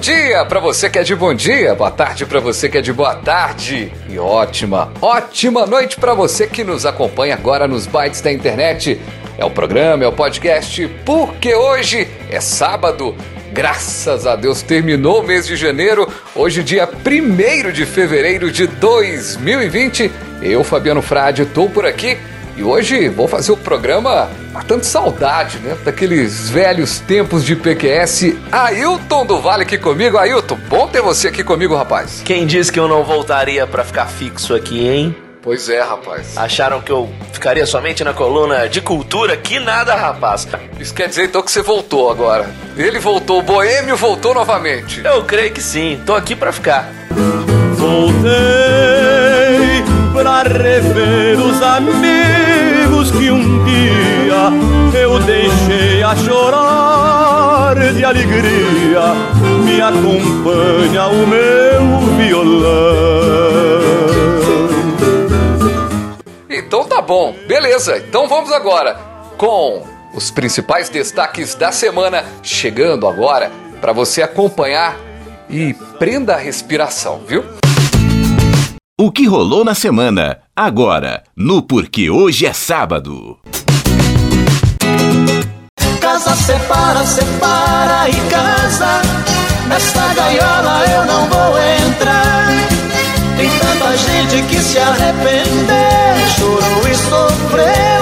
Dia para você que é de bom dia, boa tarde para você que é de boa tarde e ótima, ótima noite para você que nos acompanha agora nos bytes da internet. É o programa, é o podcast, porque hoje é sábado. Graças a Deus terminou o mês de janeiro, hoje dia 1 de fevereiro de 2020. Eu, Fabiano Frade, estou por aqui e hoje vou fazer o programa matando saudade, né? Daqueles velhos tempos de PQS. Ailton do Vale aqui comigo. Ailton, bom ter você aqui comigo, rapaz. Quem disse que eu não voltaria para ficar fixo aqui, hein? Pois é, rapaz. Acharam que eu ficaria somente na coluna de cultura? Que nada, rapaz. Isso quer dizer então que você voltou agora. Ele voltou, o Boêmio voltou novamente. Eu creio que sim, tô aqui para ficar. Voltei pra rever os amigos que um dia eu deixei a chorar de alegria. Me acompanha o meu violão. Então tá bom, beleza. Então vamos agora com os principais destaques da semana chegando agora para você acompanhar e prenda a respiração, viu? O que rolou na semana, agora, no Porque Hoje é Sábado. Casa separa, separa e casa. Nesta gaiola eu não vou entrar. Tem tanta gente que se arrependeu, chorou e sofreu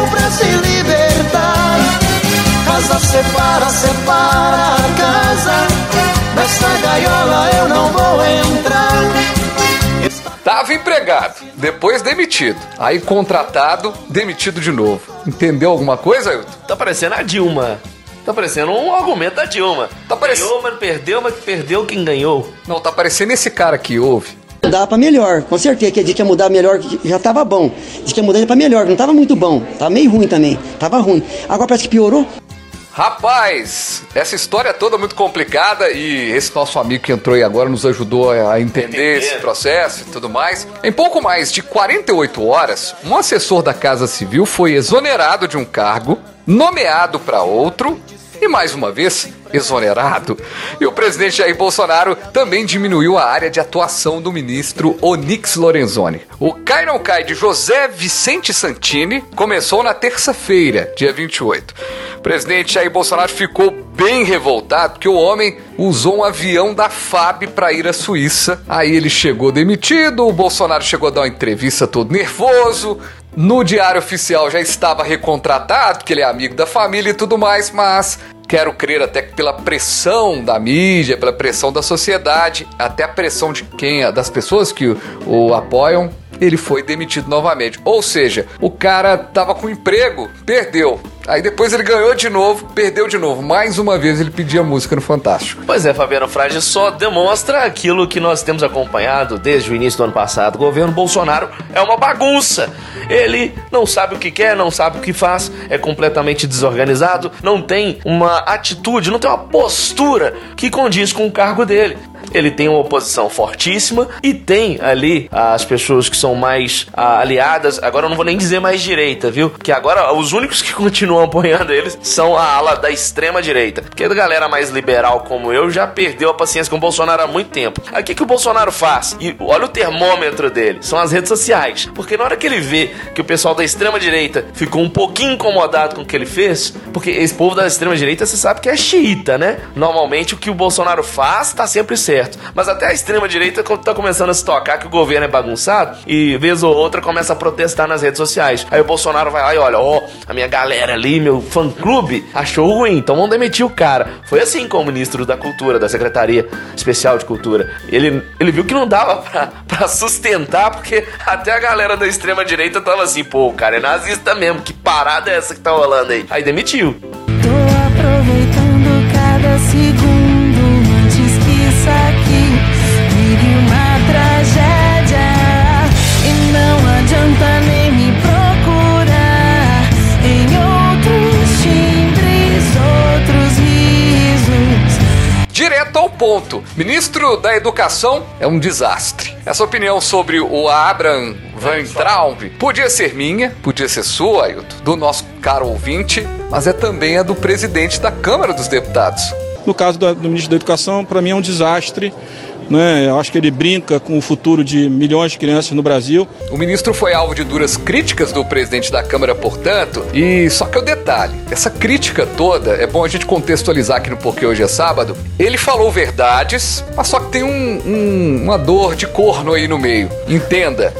Tava empregado, depois demitido. Aí contratado, demitido de novo. Entendeu alguma coisa, Ailton? Tá parecendo a Dilma. Tá parecendo um argumento da Dilma. Tá parec- Ganhou, mas perdeu, mas perdeu quem ganhou. Não, tá parecendo esse cara que ouve. Mudar pra melhor, com certeza que a gente ia mudar melhor, que já tava bom. Diz que ia mudar pra melhor, não tava muito bom, tava meio ruim também, tava ruim. Agora parece que piorou. Rapaz, essa história toda é muito complicada e esse nosso amigo que entrou aí agora nos ajudou a entender Entender. esse processo e tudo mais. Em pouco mais de 48 horas, um assessor da Casa Civil foi exonerado de um cargo, nomeado para outro e mais uma vez exonerado. E o presidente Jair Bolsonaro também diminuiu a área de atuação do ministro Onyx Lorenzoni. O cai não cai de José Vicente Santini começou na terça-feira, dia 28. O presidente Jair Bolsonaro ficou bem revoltado porque o homem usou um avião da FAB para ir à Suíça. Aí ele chegou demitido, o Bolsonaro chegou a dar uma entrevista todo nervoso. No diário oficial já estava recontratado, porque ele é amigo da família e tudo mais, mas quero crer até que pela pressão da mídia, pela pressão da sociedade, até a pressão de quem, das pessoas que o, o apoiam, ele foi demitido novamente. Ou seja, o cara tava com emprego, perdeu. Aí depois ele ganhou de novo, perdeu de novo. Mais uma vez ele pedia música no Fantástico. Pois é, Fabiano Frade só demonstra aquilo que nós temos acompanhado desde o início do ano passado. O governo Bolsonaro é uma bagunça. Ele não sabe o que quer, não sabe o que faz, é completamente desorganizado, não tem uma atitude, não tem uma postura que condiz com o cargo dele. Ele tem uma oposição fortíssima e tem ali as pessoas que são mais ah, aliadas. Agora eu não vou nem dizer mais direita, viu? Que agora os únicos que continuam apoiando eles são a ala da extrema direita. Porque a galera mais liberal como eu já perdeu a paciência com o Bolsonaro há muito tempo. Aí o que, que o Bolsonaro faz? E olha o termômetro dele: são as redes sociais. Porque na hora que ele vê que o pessoal da extrema direita ficou um pouquinho incomodado com o que ele fez, porque esse povo da extrema direita você sabe que é xiita, né? Normalmente o que o Bolsonaro faz tá sempre certo. Mas até a extrema direita tá começando a se tocar que o governo é bagunçado e vez ou outra começa a protestar nas redes sociais. Aí o Bolsonaro vai lá e olha, ó, a minha galera ali, meu fã clube, achou ruim, então vamos demitir o cara. Foi assim com o ministro da Cultura, da Secretaria Especial de Cultura. Ele, ele viu que não dava pra, pra sustentar, porque até a galera da extrema direita tava assim, pô, o cara é nazista mesmo, que parada é essa que tá rolando aí? Aí demitiu. Ponto. Ministro da Educação é um desastre. Essa opinião sobre o Abraham Van Traub podia ser minha, podia ser sua, Ailton, do nosso caro ouvinte, mas é também a do presidente da Câmara dos Deputados. No caso do, do ministro da Educação, para mim é um desastre. Né? Eu acho que ele brinca com o futuro de milhões de crianças no Brasil. O ministro foi alvo de duras críticas do presidente da Câmara, portanto, e só que o detalhe, essa crítica toda, é bom a gente contextualizar aqui no Porque Hoje é Sábado, ele falou verdades, mas só que tem um, um, uma dor de corno aí no meio. Entenda.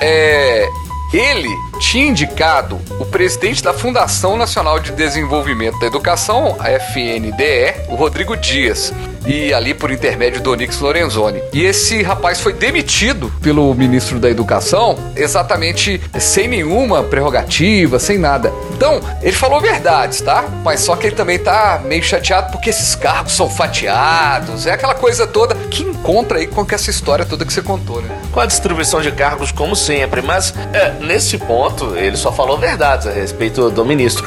É, ele tinha indicado o presidente da Fundação Nacional de Desenvolvimento da Educação, a FNDE, o Rodrigo Dias, e ali por intermédio do Onix Lorenzoni. E esse rapaz foi demitido pelo ministro da Educação, exatamente sem nenhuma prerrogativa, sem nada. Então, ele falou verdades, tá? Mas só que ele também tá meio chateado porque esses cargos são fatiados, é aquela coisa toda que encontra aí com essa história toda que você contou, né? Com a distribuição de cargos, como sempre, mas é, nesse ponto ele só falou verdades a respeito do ministro.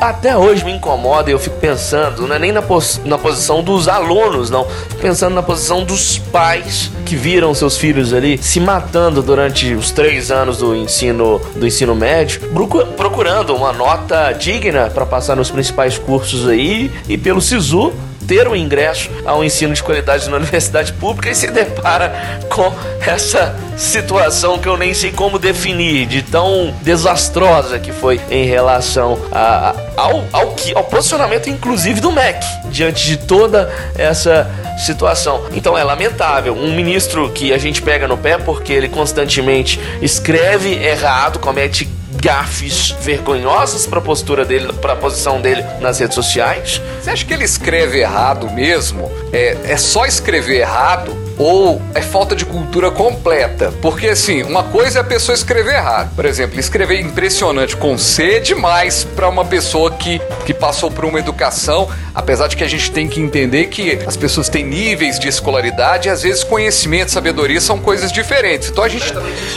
Até hoje me incomoda e eu fico pensando, não é nem na, pos- na posição dos alunos, não. Fico pensando na posição dos pais que viram seus filhos ali se matando durante os três anos do ensino, do ensino médio, procu- procurando uma nota digna para passar nos principais cursos aí e pelo SISU ter o ingresso ao ensino de qualidade na universidade pública e se depara com essa situação que eu nem sei como definir, de tão desastrosa que foi em relação a- ao, ao, que, ao posicionamento, inclusive, do MEC, diante de toda essa situação. Então é lamentável. Um ministro que a gente pega no pé porque ele constantemente escreve errado, comete gafes vergonhosas para postura dele, para posição dele nas redes sociais. Você acha que ele escreve errado mesmo? É, é só escrever errado? Ou é falta de cultura completa? Porque assim, uma coisa é a pessoa escrever errado. Por exemplo, escrever impressionante com C é demais para uma pessoa que, que passou por uma educação, apesar de que a gente tem que entender que as pessoas têm níveis de escolaridade e às vezes conhecimento, sabedoria são coisas diferentes. Então a gente,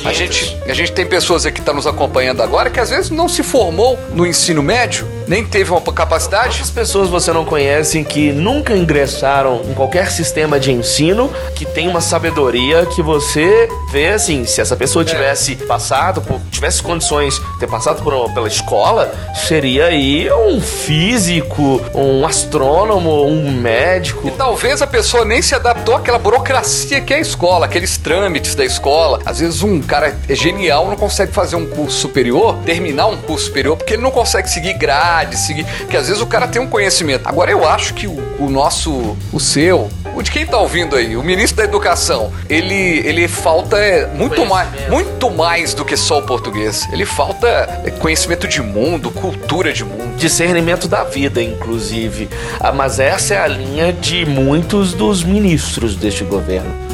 a gente, a gente tem pessoas aqui que estão nos acompanhando agora que às vezes não se formou no ensino médio, nem teve uma capacidade. Quantas pessoas você não conhece que nunca ingressaram em qualquer sistema de ensino que tem uma sabedoria que você vê assim, se essa pessoa tivesse passado, por, tivesse condições de ter passado por, pela escola, seria aí um físico, um astrônomo, um médico. E talvez a pessoa nem se adaptou àquela burocracia que é a escola, aqueles trâmites da escola. Às vezes um cara é genial, não consegue fazer um curso superior, terminar um curso superior, porque ele não consegue seguir grade, seguir. Que às vezes o cara tem um conhecimento. Agora eu acho que o, o nosso, o seu, o de quem tá ouvindo aí, o ministro da Educação, ele, ele falta é, muito mais, muito mais do que só o português. Ele falta conhecimento de mundo, cultura de mundo. discernimento da vida, inclusive. Ah, mas essa é a linha de muitos dos ministros deste governo.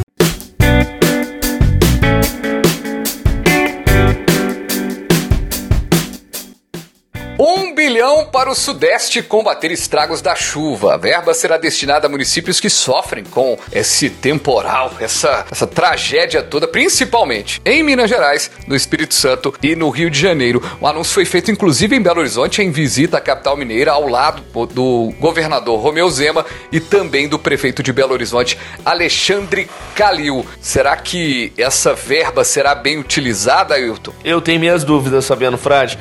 Para o Sudeste combater estragos da chuva. A verba será destinada a municípios que sofrem com esse temporal, essa, essa tragédia toda, principalmente em Minas Gerais, no Espírito Santo e no Rio de Janeiro. O anúncio foi feito inclusive em Belo Horizonte, em visita à capital mineira, ao lado do governador Romeu Zema e também do prefeito de Belo Horizonte, Alexandre Calil. Será que essa verba será bem utilizada, Ailton? Eu tenho minhas dúvidas, Fabiano Frade.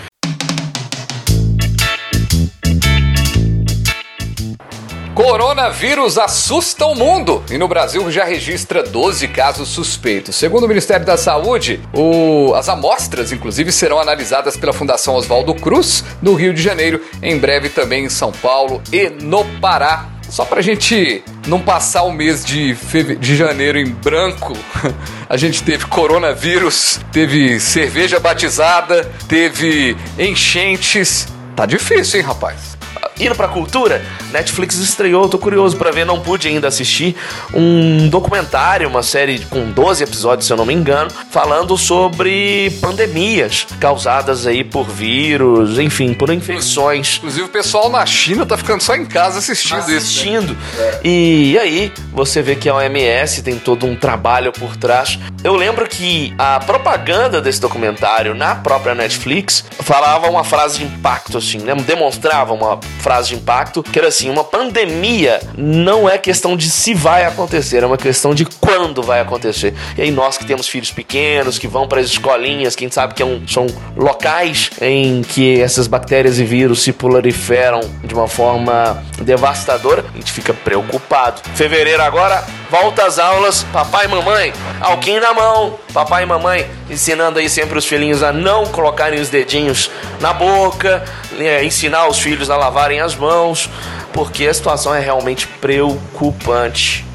Coronavírus assusta o mundo e no Brasil já registra 12 casos suspeitos. Segundo o Ministério da Saúde, o- as amostras, inclusive, serão analisadas pela Fundação Oswaldo Cruz, no Rio de Janeiro, em breve também em São Paulo e no Pará. Só pra gente não passar o mês de, feve- de janeiro em branco, a gente teve coronavírus, teve cerveja batizada, teve enchentes. Tá difícil, hein, rapaz? Indo pra cultura, Netflix estreou, tô curioso pra ver, não pude ainda assistir, um documentário, uma série com 12 episódios, se eu não me engano, falando sobre pandemias causadas aí por vírus, enfim, por infecções. Inclusive o pessoal na China tá ficando só em casa assistindo, isso. né? assistindo. E aí, você vê que a OMS tem todo um trabalho por trás. Eu lembro que a propaganda desse documentário na própria Netflix falava uma frase de impacto, assim, né? Demonstrava uma frase de impacto que era assim: assim, uma pandemia não é questão de se vai acontecer, é uma questão de quando vai acontecer. E aí nós que temos filhos pequenos, que vão para as escolinhas, quem sabe que é um, são locais em que essas bactérias e vírus se proliferam de uma forma devastadora, a gente fica preocupado. Fevereiro agora, volta às aulas, papai e mamãe, alquim na mão, papai e mamãe ensinando aí sempre os filhinhos a não colocarem os dedinhos na boca, é, ensinar os filhos a lavarem as mãos, porque a situação é realmente preocupante.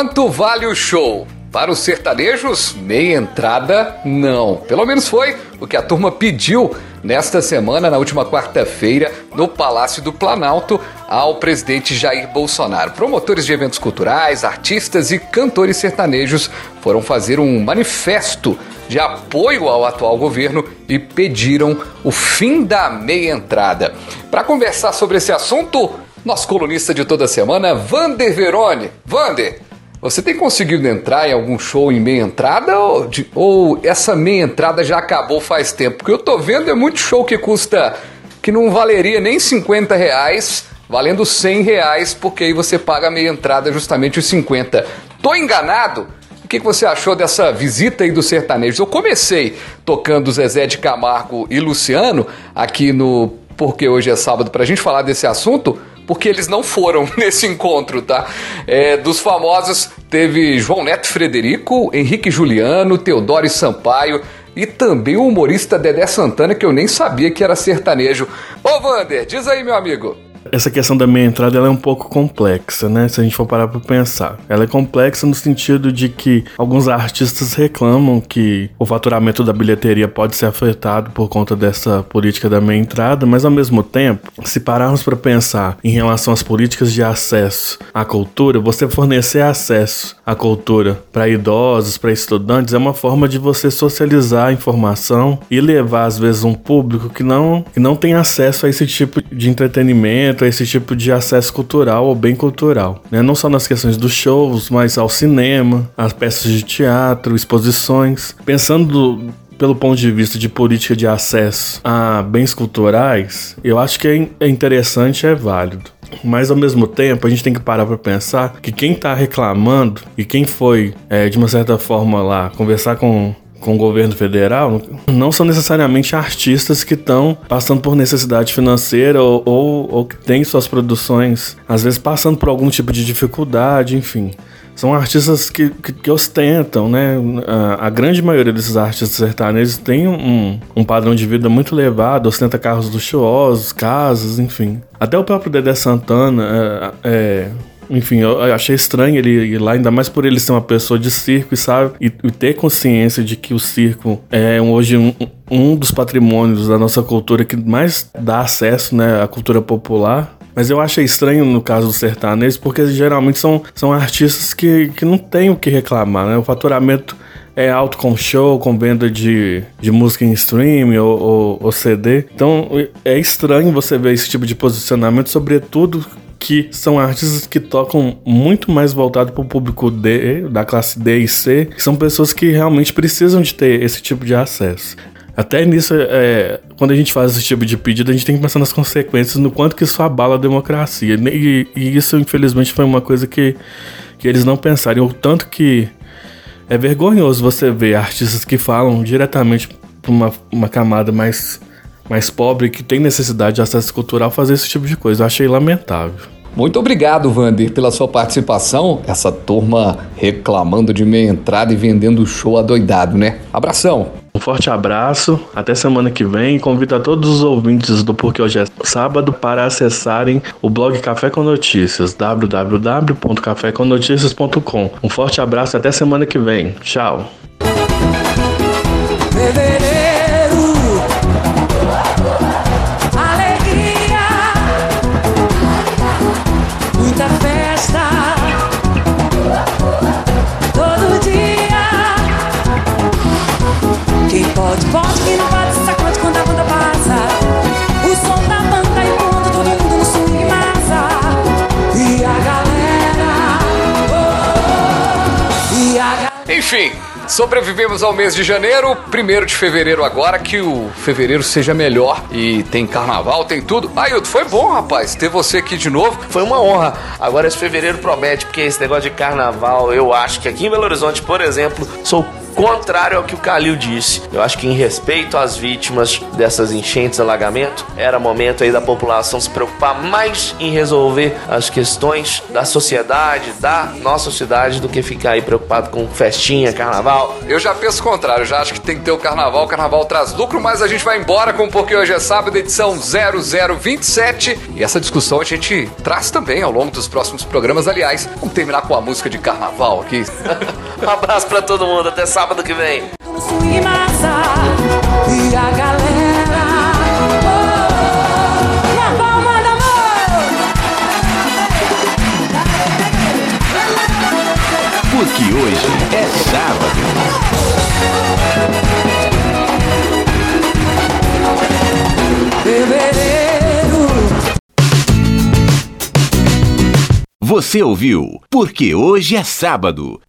Quanto vale o show? Para os sertanejos, meia entrada, não. Pelo menos foi o que a turma pediu nesta semana, na última quarta-feira, no Palácio do Planalto, ao presidente Jair Bolsonaro. Promotores de eventos culturais, artistas e cantores sertanejos foram fazer um manifesto de apoio ao atual governo e pediram o fim da meia entrada. Para conversar sobre esse assunto, nosso colunista de toda semana, Vander Verone. Vander, você tem conseguido entrar em algum show em meia entrada ou, de- ou essa meia entrada já acabou faz tempo? Porque eu tô vendo é muito show que custa que não valeria nem 50 reais, valendo 100 reais, porque aí você paga a meia entrada justamente os 50. Tô enganado? O que, que você achou dessa visita aí dos sertanejos? Eu comecei tocando Zezé de Camargo e Luciano aqui no Porque Hoje é Sábado pra gente falar desse assunto, porque eles não foram nesse encontro, tá? É, dos famosos teve João Neto Frederico, Henrique Juliano, Teodoro Sampaio e também o humorista Dedé Santana, que eu nem sabia que era sertanejo. Ô Vander, diz aí, meu amigo. Essa questão da meia entrada ela é um pouco complexa, né? Se a gente for parar pra pensar. Ela é complexa no sentido de que alguns artistas reclamam que o faturamento da bilheteria pode ser afetado por conta dessa política da meia entrada, mas ao mesmo tempo, se pararmos para pensar em relação às políticas de acesso à cultura, você fornecer acesso à cultura para idosos, para estudantes, é uma forma de você socializar a informação e levar às vezes um público que não, que não tem acesso a esse tipo de entretenimento, a esse tipo de acesso cultural ou bem cultural. Né? Não só nas questões dos shows, mas ao cinema, às peças de teatro, exposições. Pensando pelo ponto de vista de política de acesso a bens culturais, eu acho que é é interessante, é válido. Mas ao mesmo tempo, a gente tem que parar para pensar que quem tá reclamando e quem foi, é, de uma certa forma, lá conversar com, com o governo federal não são necessariamente artistas que estão passando por necessidade financeira ou, ou, ou que têm suas produções, às vezes passando por algum tipo de dificuldade, enfim. São artistas que, que, que ostentam, né? A, a grande maioria desses artistas sertanejos tem um, um padrão de vida muito elevado, ostenta carros luxuosos, casas, enfim. Até o próprio Dedé Santana, é, é, enfim, eu achei estranho ele ir lá, ainda mais por ele ser uma pessoa de circo e sabe, e, e ter consciência de que o circo é hoje um, um dos patrimônios da nossa cultura que mais dá acesso né, à cultura popular. Mas eu achei estranho no caso do sertanejo, porque geralmente são, são artistas que, que não têm o que reclamar, né? O faturamento é alto com show, com venda de, de música em streaming ou, ou, ou CD. Então é estranho você ver esse tipo de posicionamento, sobretudo que são artistas que tocam muito mais voltado para o público D, da classe D e C, que são pessoas que realmente precisam de ter esse tipo de acesso. Até nisso, é, quando a gente faz esse tipo de pedido, a gente tem que pensar nas consequências, no quanto que isso abala a democracia. E, e isso, infelizmente, foi uma coisa que, que eles não pensaram. O tanto que é vergonhoso você ver artistas que falam diretamente para uma, uma camada mais, mais pobre, que tem necessidade de acesso cultural, fazer esse tipo de coisa. Eu achei lamentável. Muito obrigado, Vander, pela sua participação. Essa turma reclamando de meia entrada e vendendo o show adoidado, né? Abração. Um forte abraço, até semana que vem. Convido a todos os ouvintes do Porque Hoje é Sábado para acessarem o blog Café com Notícias, www.cafécomnoticias.com. Um forte abraço, até semana que vem. Tchau. Sobrevivemos ao mês de janeiro, primeiro de fevereiro agora, que o fevereiro seja melhor e tem carnaval, tem tudo. Ailton, foi bom, rapaz, ter você aqui de novo. Foi uma honra. Agora esse fevereiro promete, porque esse negócio de carnaval, eu acho que aqui em Belo Horizonte, por exemplo, sou contrário ao que o Calil disse. Eu acho que em respeito às vítimas dessas enchentes, alagamento, era momento aí da população se preocupar mais em resolver as questões da sociedade, da nossa cidade, do que ficar aí preocupado com festinha, carnaval. Eu já penso o contrário, já acho que tem que ter o carnaval, o carnaval traz lucro, mas a gente vai embora com porque hoje é sábado, edição 0027. E essa discussão a gente traz também ao longo dos próximos programas. Aliás, vamos terminar com a música de carnaval aqui. um abraço para todo mundo, até sábado que vem. E a galera na palma. Porque hoje é sábado. Você ouviu Porque hoje é sábado.